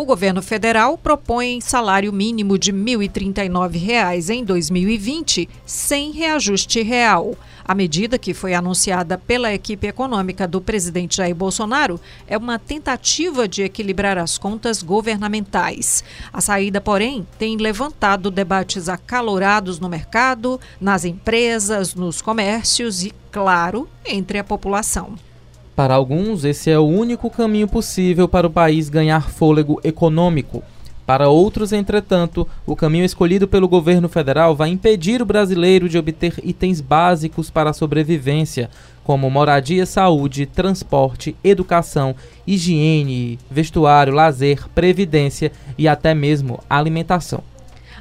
O governo federal propõe salário mínimo de R$ 1.039 em 2020, sem reajuste real. A medida, que foi anunciada pela equipe econômica do presidente Jair Bolsonaro, é uma tentativa de equilibrar as contas governamentais. A saída, porém, tem levantado debates acalorados no mercado, nas empresas, nos comércios e, claro, entre a população. Para alguns, esse é o único caminho possível para o país ganhar fôlego econômico. Para outros, entretanto, o caminho escolhido pelo governo federal vai impedir o brasileiro de obter itens básicos para a sobrevivência, como moradia, saúde, transporte, educação, higiene, vestuário, lazer, previdência e até mesmo alimentação.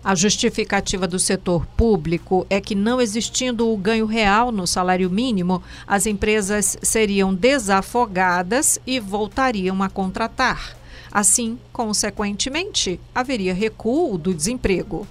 A justificativa do setor público é que, não existindo o ganho real no salário mínimo, as empresas seriam desafogadas e voltariam a contratar. Assim, consequentemente, haveria recuo do desemprego.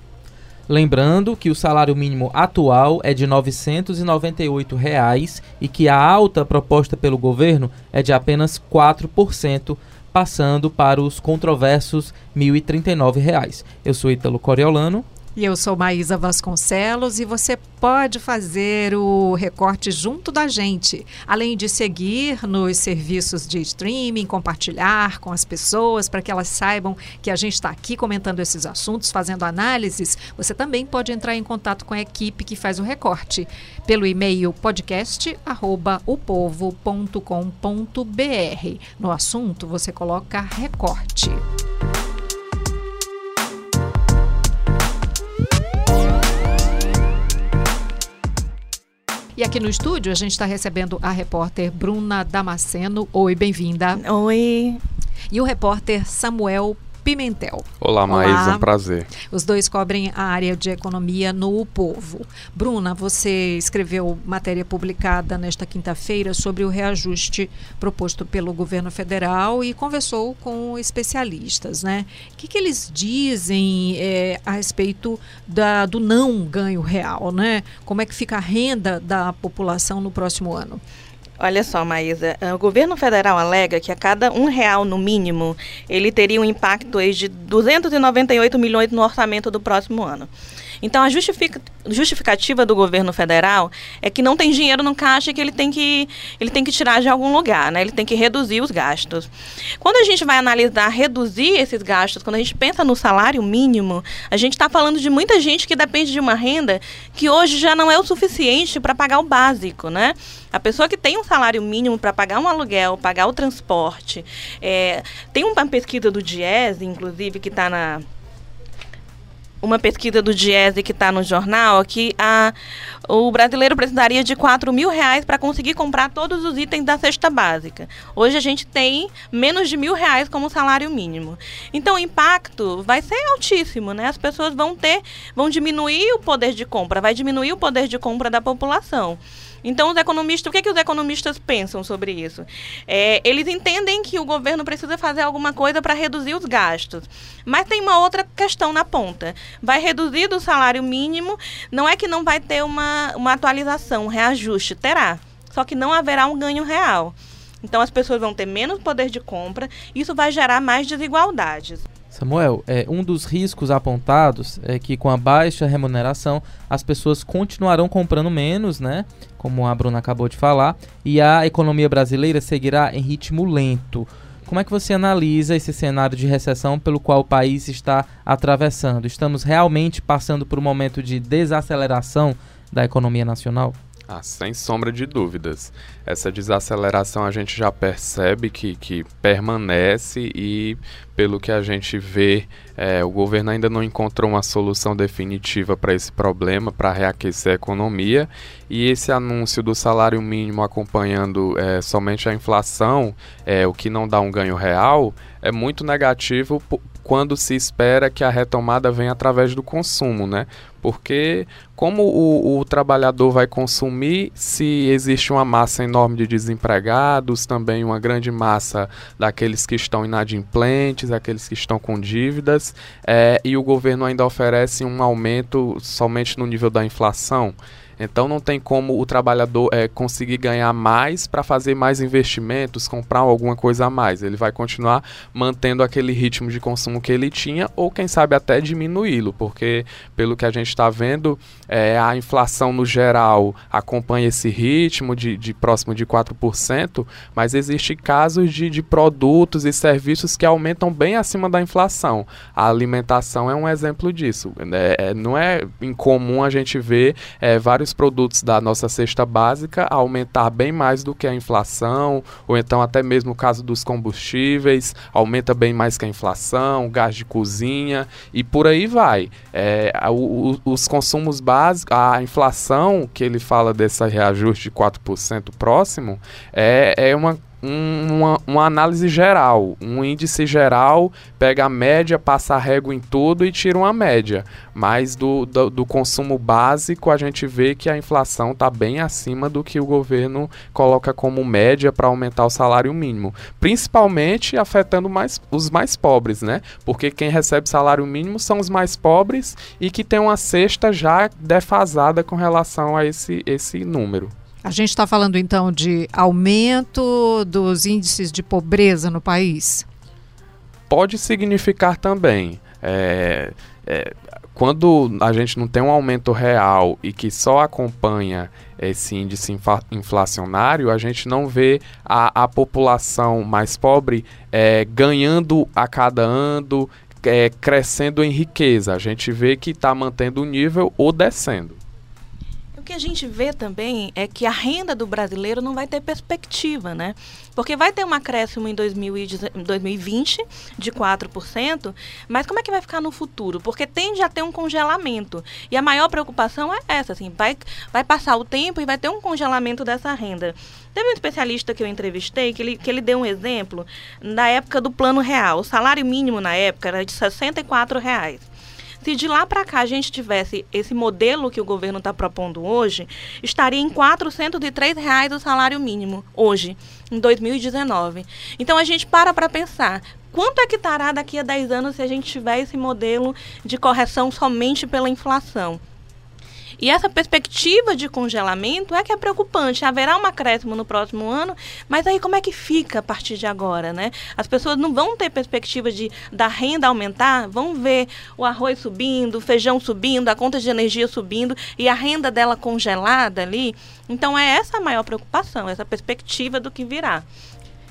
Lembrando que o salário mínimo atual é de 998 reais e que a alta proposta pelo governo é de apenas 4%, passando para os controversos 1.039 reais. Eu sou Ítalo Coriolano e eu sou Maísa Vasconcelos e você pode fazer o recorte junto da gente. Além de seguir nos serviços de streaming, compartilhar com as pessoas para que elas saibam que a gente está aqui comentando esses assuntos, fazendo análises, você também pode entrar em contato com a equipe que faz o recorte pelo e-mail podcast@opovo.com.br. No assunto você coloca recorte. E aqui no estúdio a gente está recebendo a repórter Bruna Damasceno. Oi, bem-vinda. Oi. E o repórter Samuel Pimentel. Olá, Maísa, um prazer. Os dois cobrem a área de economia no Povo. Bruna, você escreveu matéria publicada nesta quinta-feira sobre o reajuste proposto pelo governo federal e conversou com especialistas, né? O que, que eles dizem é, a respeito da, do não ganho real, né? Como é que fica a renda da população no próximo ano? Olha só, Maísa, eh, o governo federal alega que a cada um real no mínimo, ele teria um impacto de 298 milhões no orçamento do próximo ano. Então, a justificativa do governo federal é que não tem dinheiro no caixa e que ele tem que, ele tem que tirar de algum lugar, né? ele tem que reduzir os gastos. Quando a gente vai analisar reduzir esses gastos, quando a gente pensa no salário mínimo, a gente está falando de muita gente que depende de uma renda que hoje já não é o suficiente para pagar o básico, né? A pessoa que tem um salário mínimo para pagar um aluguel, pagar o transporte, é, tem uma pesquisa do Diese, inclusive, que está na uma pesquisa do Diese que está no jornal que a, o brasileiro precisaria de 4 mil reais para conseguir comprar todos os itens da cesta básica. Hoje a gente tem menos de mil reais como salário mínimo. Então o impacto vai ser altíssimo, né? As pessoas vão ter, vão diminuir o poder de compra, vai diminuir o poder de compra da população. Então, os economistas, o que, é que os economistas pensam sobre isso? É, eles entendem que o governo precisa fazer alguma coisa para reduzir os gastos. Mas tem uma outra questão na ponta. Vai reduzir do salário mínimo, não é que não vai ter uma, uma atualização, um reajuste, terá. Só que não haverá um ganho real. Então as pessoas vão ter menos poder de compra, isso vai gerar mais desigualdades. Samuel, é, um dos riscos apontados é que com a baixa remuneração as pessoas continuarão comprando menos, né? Como a Bruna acabou de falar, e a economia brasileira seguirá em ritmo lento. Como é que você analisa esse cenário de recessão pelo qual o país está atravessando? Estamos realmente passando por um momento de desaceleração da economia nacional? Ah, sem sombra de dúvidas. Essa desaceleração a gente já percebe que, que permanece e, pelo que a gente vê, é, o governo ainda não encontrou uma solução definitiva para esse problema, para reaquecer a economia. E esse anúncio do salário mínimo acompanhando é, somente a inflação, é, o que não dá um ganho real, é muito negativo quando se espera que a retomada venha através do consumo, né? Porque como o, o, trabalhador vai consumir se existe uma massa enorme de desempregados, também uma grande massa daqueles que estão inadimplentes, aqueles que estão com dívidas, é, e o governo ainda oferece um aumento somente no nível da inflação. Então não tem como o trabalhador é, conseguir ganhar mais para fazer mais investimentos, comprar alguma coisa a mais. Ele vai continuar mantendo aquele ritmo de consumo que ele tinha, ou quem sabe até diminuí-lo, porque pelo que a gente está vendo, é, a inflação no geral acompanha esse ritmo de, de próximo de 4%, mas existe casos de, de produtos e serviços que aumentam bem acima da inflação. A alimentação é um exemplo disso. É, não é incomum a gente ver é, vários produtos da nossa cesta básica aumentar bem mais do que a inflação, ou então até mesmo o caso dos combustíveis, aumenta bem mais que a inflação, gás de cozinha e por aí vai. É, o, os consumos básicos, a inflação que ele fala desse reajuste de 4% próximo, é, é uma um, uma, uma, análise geral, um índice geral, pega a média, passa a régua em tudo e tira uma média. Mas do, do, do consumo básico, a gente vê que a inflação está bem acima do que o governo coloca como média para aumentar o salário mínimo. Principalmente afetando mais, os mais pobres, né? Porque quem recebe salário mínimo são os mais pobres e que tem uma cesta já defasada com relação a esse, esse número. A gente está falando então de aumento dos índices de pobreza no país? Pode significar também. É, é, quando a gente não tem um aumento real e que só acompanha esse índice inflacionário, a gente não vê a, a população mais pobre é, ganhando a cada ano, é, crescendo em riqueza. A gente vê que está mantendo o nível ou descendo que a gente vê também é que a renda do brasileiro não vai ter perspectiva, né? Porque vai ter um acréscimo em 2020 de 4%, mas como é que vai ficar no futuro? Porque tende a ter um congelamento. E a maior preocupação é essa, assim, vai, vai passar o tempo e vai ter um congelamento dessa renda. Teve um especialista que eu entrevistei que ele, que ele deu um exemplo da época do plano real. O salário mínimo na época era de 64 reais. Se de lá para cá a gente tivesse esse modelo que o governo está propondo hoje, estaria em 403 reais o salário mínimo hoje, em 2019. Então a gente para para pensar, quanto é que estará daqui a 10 anos se a gente tiver esse modelo de correção somente pela inflação? E essa perspectiva de congelamento é que é preocupante. Haverá um acréscimo no próximo ano, mas aí como é que fica a partir de agora, né? As pessoas não vão ter perspectiva de da renda aumentar, vão ver o arroz subindo, o feijão subindo, a conta de energia subindo e a renda dela congelada ali. Então é essa a maior preocupação, essa perspectiva do que virá.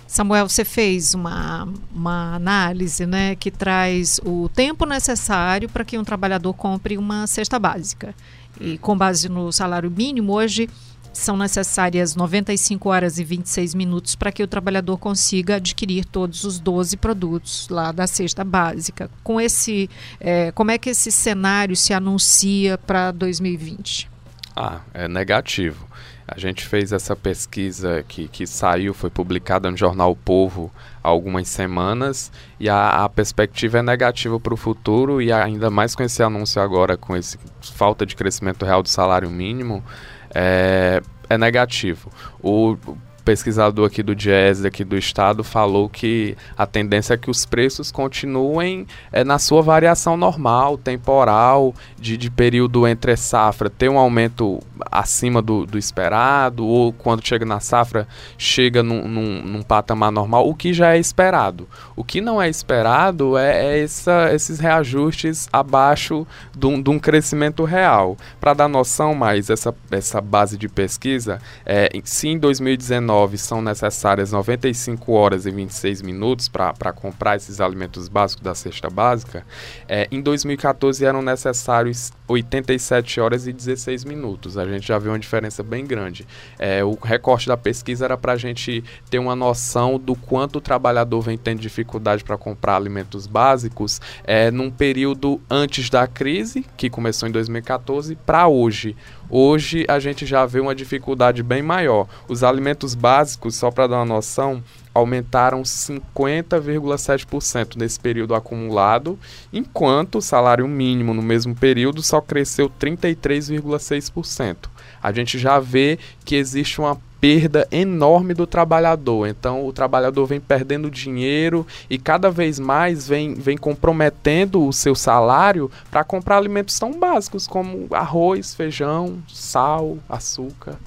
Samuel, você fez uma, uma análise né, que traz o tempo necessário para que um trabalhador compre uma cesta básica e com base no salário mínimo, hoje são necessárias 95 horas e 26 minutos para que o trabalhador consiga adquirir todos os 12 produtos lá da cesta básica. Com esse, é, como é que esse cenário se anuncia para 2020? Ah, é negativo. A gente fez essa pesquisa que, que saiu, foi publicada no jornal o Povo há algumas semanas, e a, a perspectiva é negativa para o futuro, e ainda mais com esse anúncio agora, com essa falta de crescimento real do salário mínimo, é, é negativo. O, pesquisador aqui do Jazz, aqui do estado, falou que a tendência é que os preços continuem é, na sua variação normal, temporal, de, de período entre safra, ter um aumento acima do, do esperado, ou quando chega na safra, chega num, num, num, patamar normal, o que já é esperado. O que não é esperado é, é essa, esses reajustes abaixo de um, crescimento real. Para dar noção mais, essa, essa base de pesquisa, é, se em 2019 2019 são necessárias 95 horas e 26 minutos para comprar esses alimentos básicos da cesta básica, é, em 2014 eram necessários 87 horas e 16 minutos. A gente já viu uma diferença bem grande. É, o recorte da pesquisa era para a gente ter uma noção do quanto o trabalhador vem tendo dificuldade para comprar alimentos básicos é, num período antes da crise, que começou em 2014, para hoje. Hoje a gente já vê uma dificuldade bem maior. Os alimentos básicos, só para dar uma noção, aumentaram 50,7% nesse período acumulado, enquanto o salário mínimo no mesmo período só cresceu 33,6%. A gente já vê que existe uma perda enorme do trabalhador. Então o trabalhador vem perdendo dinheiro e cada vez mais vem, vem comprometendo o seu salário para comprar alimentos tão básicos como arroz, feijão, sal, açúcar.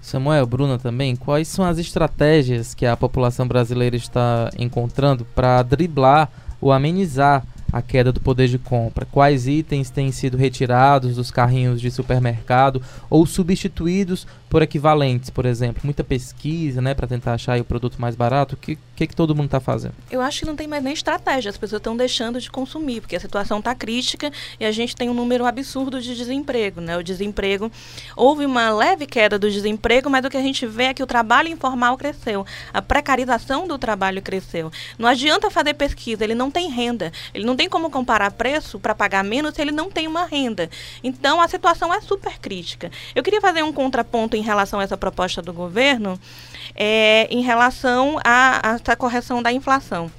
Samuel, Bruna também, quais são as estratégias que a população brasileira está encontrando para driblar ou amenizar a queda do poder de compra? Quais itens têm sido retirados dos carrinhos de supermercado ou substituídos por equivalentes, por exemplo? Muita pesquisa, né, para tentar achar o produto mais barato. O que, que, que todo mundo está fazendo? Eu acho que não tem mais nem estratégia. As pessoas estão deixando de consumir, porque a situação está crítica e a gente tem um número absurdo de desemprego, né? O desemprego houve uma leve queda do desemprego, mas o que a gente vê é que o trabalho informal cresceu, a precarização do trabalho cresceu. Não adianta fazer pesquisa, ele não tem renda, ele não tem como comparar preço para pagar menos se ele não tem uma renda. Então a situação é super crítica. Eu queria fazer um contraponto em relação a essa proposta do governo, é, em relação a, a essa correção da inflação.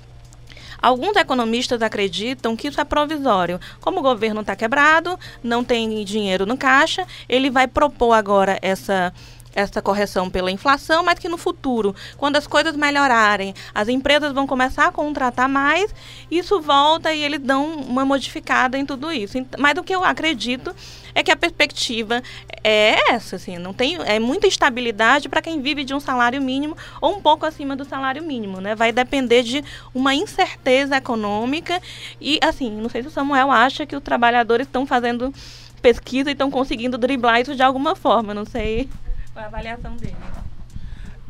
Alguns economistas acreditam que isso é provisório. Como o governo está quebrado, não tem dinheiro no caixa, ele vai propor agora essa essa correção pela inflação, mas que no futuro, quando as coisas melhorarem, as empresas vão começar a contratar mais, isso volta e eles dão uma modificada em tudo isso. Mas o que eu acredito é que a perspectiva é essa, assim, não tem é muita estabilidade para quem vive de um salário mínimo ou um pouco acima do salário mínimo, né? Vai depender de uma incerteza econômica e assim, não sei se o Samuel acha que os trabalhadores estão fazendo pesquisa e estão conseguindo driblar isso de alguma forma, não sei a avaliação dele.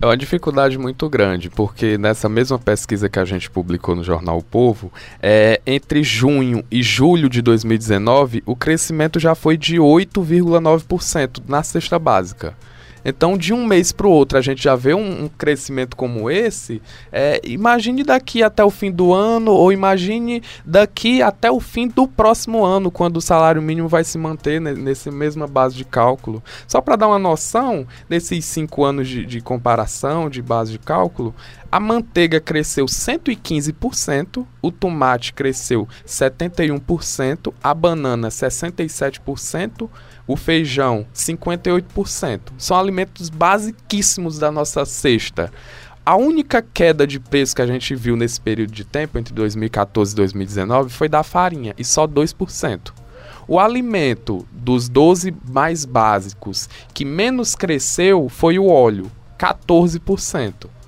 É uma dificuldade muito grande, porque nessa mesma pesquisa que a gente publicou no jornal O Povo, é, entre junho e julho de 2019, o crescimento já foi de 8,9% na cesta básica. Então, de um mês para o outro, a gente já vê um, um crescimento como esse. É, imagine daqui até o fim do ano, ou imagine daqui até o fim do próximo ano, quando o salário mínimo vai se manter nessa mesma base de cálculo. Só para dar uma noção, nesses cinco anos de, de comparação, de base de cálculo, a manteiga cresceu 115%, o tomate cresceu 71%, a banana 67%, o feijão 58%. São alimentos basiquíssimos da nossa cesta. A única queda de preço que a gente viu nesse período de tempo, entre 2014 e 2019, foi da farinha, e só 2%. O alimento dos 12 mais básicos que menos cresceu foi o óleo, 14%.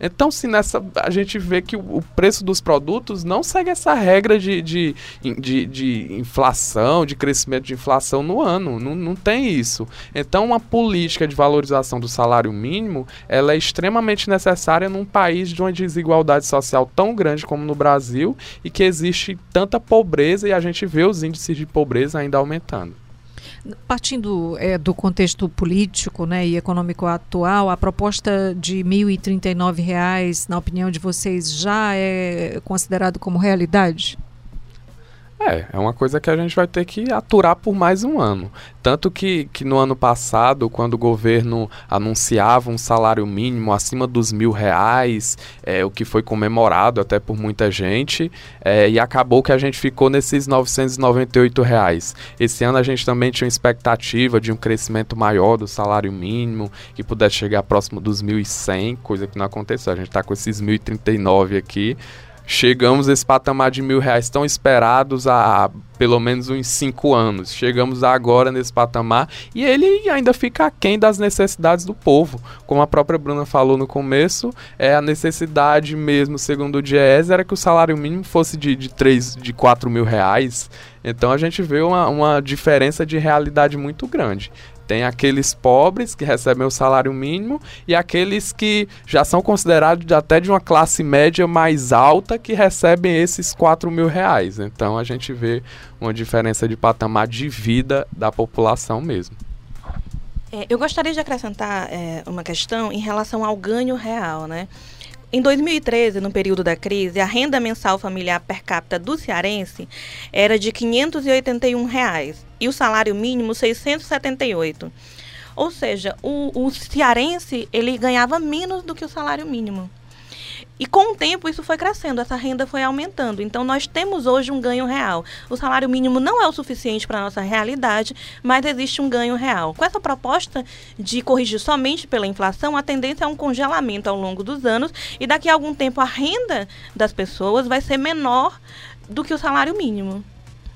Então, se nessa a gente vê que o, preço dos produtos não segue essa regra de, de, de, de, inflação, de crescimento de inflação no ano. Não, não tem isso. Então, uma política de valorização do salário mínimo ela é extremamente necessária num país de uma desigualdade social tão grande como no Brasil e que existe tanta pobreza e a gente vê os índices de pobreza ainda aumentando. Partindo é, do contexto político né, e econômico atual, a proposta de R$ 1.039, na opinião de vocês, já é considerado como realidade? É, é uma coisa que a gente vai ter que aturar por mais um ano. Tanto que, que no ano passado, quando o governo anunciava um salário mínimo acima dos mil reais, é, o que foi comemorado até por muita gente, é, e acabou que a gente ficou nesses 998 reais. Esse ano a gente também tinha uma expectativa de um crescimento maior do salário mínimo, que pudesse chegar próximo dos 1.100, coisa que não aconteceu. A gente está com esses 1.039 aqui chegamos a esse patamar de mil reais tão esperados há pelo menos uns cinco anos. Chegamos agora nesse patamar e ele ainda fica aquém das necessidades do povo. Como a própria Bruna falou no começo, é a necessidade mesmo, segundo o Diese, era que o salário mínimo fosse de, de 3, de 4 mil reais. Então a gente vê uma, uma diferença de realidade muito grande. Tem aqueles pobres que recebem o salário mínimo e aqueles que já são considerados até de uma classe média mais alta que recebem esses 4 mil reais. Então a gente vê uma diferença de patamar de vida da população mesmo. É, eu gostaria de acrescentar é, uma questão em relação ao ganho real, né? Em 2013, no período da crise, a renda mensal familiar per capita do cearense era de 581 reais, e o salário mínimo 678. Ou seja, o, o cearense ele ganhava menos do que o salário mínimo. E com o tempo isso foi crescendo, essa renda foi aumentando. Então nós temos hoje um ganho real. O salário mínimo não é o suficiente para a nossa realidade, mas existe um ganho real. Com essa proposta de corrigir somente pela inflação, a tendência é um congelamento ao longo dos anos e daqui a algum tempo a renda das pessoas vai ser menor do que o salário mínimo.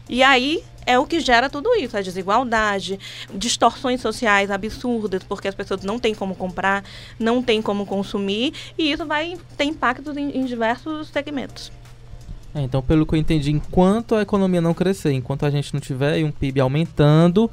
E aí é o que gera tudo isso, a desigualdade, distorções sociais absurdas, porque as pessoas não têm como comprar, não têm como consumir, e isso vai ter impactos em, em diversos segmentos. É, então, pelo que eu entendi, enquanto a economia não crescer, enquanto a gente não tiver um PIB aumentando,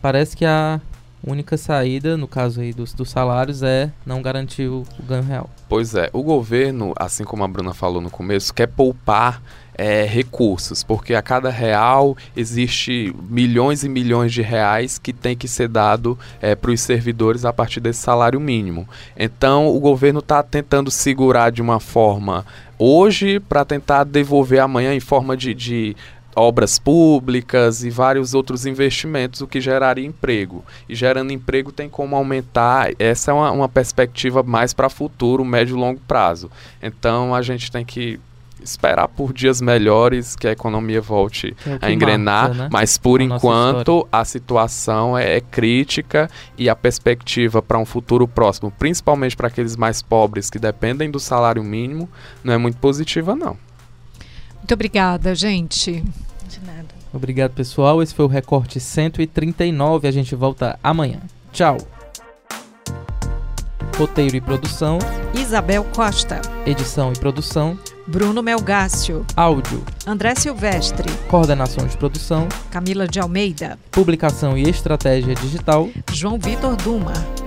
parece que a única saída, no caso aí dos, dos salários, é não garantir o, o ganho real. Pois é, o governo, assim como a Bruna falou no começo, quer poupar é, recursos, porque a cada real existe milhões e milhões de reais que tem que ser dado é, para os servidores a partir desse salário mínimo. Então o governo está tentando segurar de uma forma hoje para tentar devolver amanhã em forma de, de obras públicas e vários outros investimentos, o que geraria emprego. E gerando emprego tem como aumentar. Essa é uma, uma perspectiva mais para futuro, médio e longo prazo. Então a gente tem que esperar por dias melhores que a economia volte é a engrenar, né? mas por a enquanto a situação é, é, crítica e a perspectiva para um futuro próximo, principalmente para aqueles mais pobres que dependem do salário mínimo, não é muito positiva não. Muito obrigada, gente. De nada. Obrigado, pessoal. Esse foi o recorte 139. A gente volta amanhã. Tchau. Roteiro e produção: Isabel Costa. Edição e produção: Bruno Melgácio. Áudio: André Silvestre. Coordenação de produção: Camila de Almeida. Publicação e estratégia digital: João Vitor Duma.